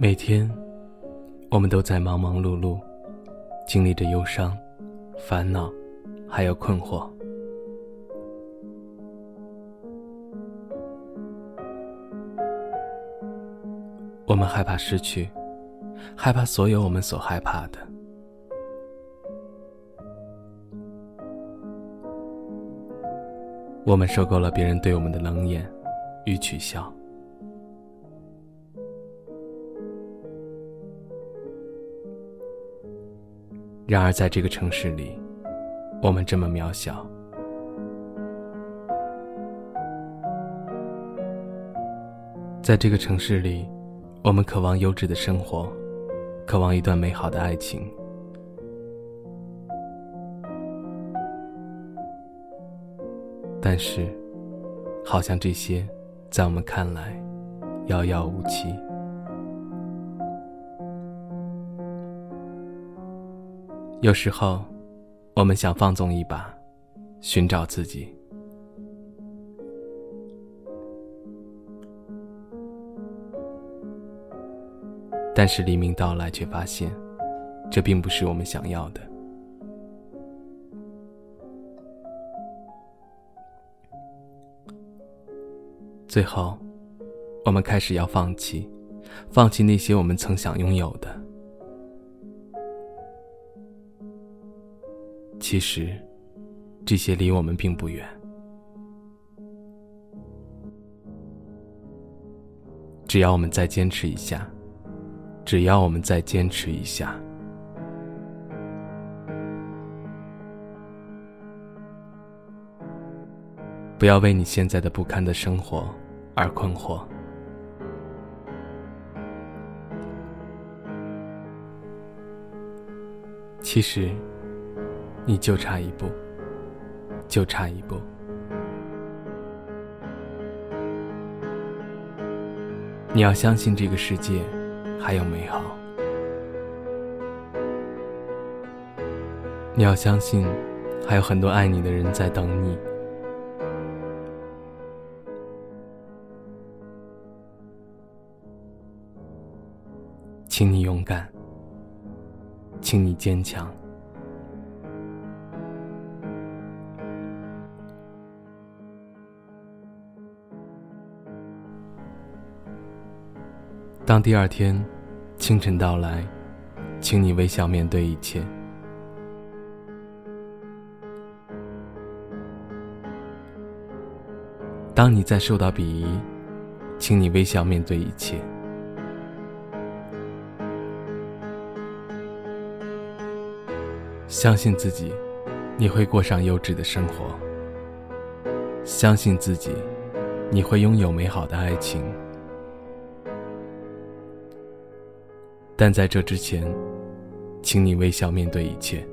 每天，我们都在忙忙碌碌，经历着忧伤、烦恼，还有困惑。我们害怕失去，害怕所有我们所害怕的。我们受够了别人对我们的冷眼与取笑。然而，在这个城市里，我们这么渺小。在这个城市里，我们渴望优质的生活，渴望一段美好的爱情。但是，好像这些，在我们看来，遥遥无期。有时候，我们想放纵一把，寻找自己，但是黎明到来，却发现，这并不是我们想要的。最后，我们开始要放弃，放弃那些我们曾想拥有的。其实，这些离我们并不远。只要我们再坚持一下，只要我们再坚持一下，不要为你现在的不堪的生活而困惑。其实。你就差一步，就差一步。你要相信这个世界还有美好，你要相信还有很多爱你的人在等你。请你勇敢，请你坚强。当第二天清晨到来，请你微笑面对一切。当你再受到鄙夷，请你微笑面对一切。相信自己，你会过上优质的生活。相信自己，你会拥有美好的爱情。但在这之前，请你微笑面对一切。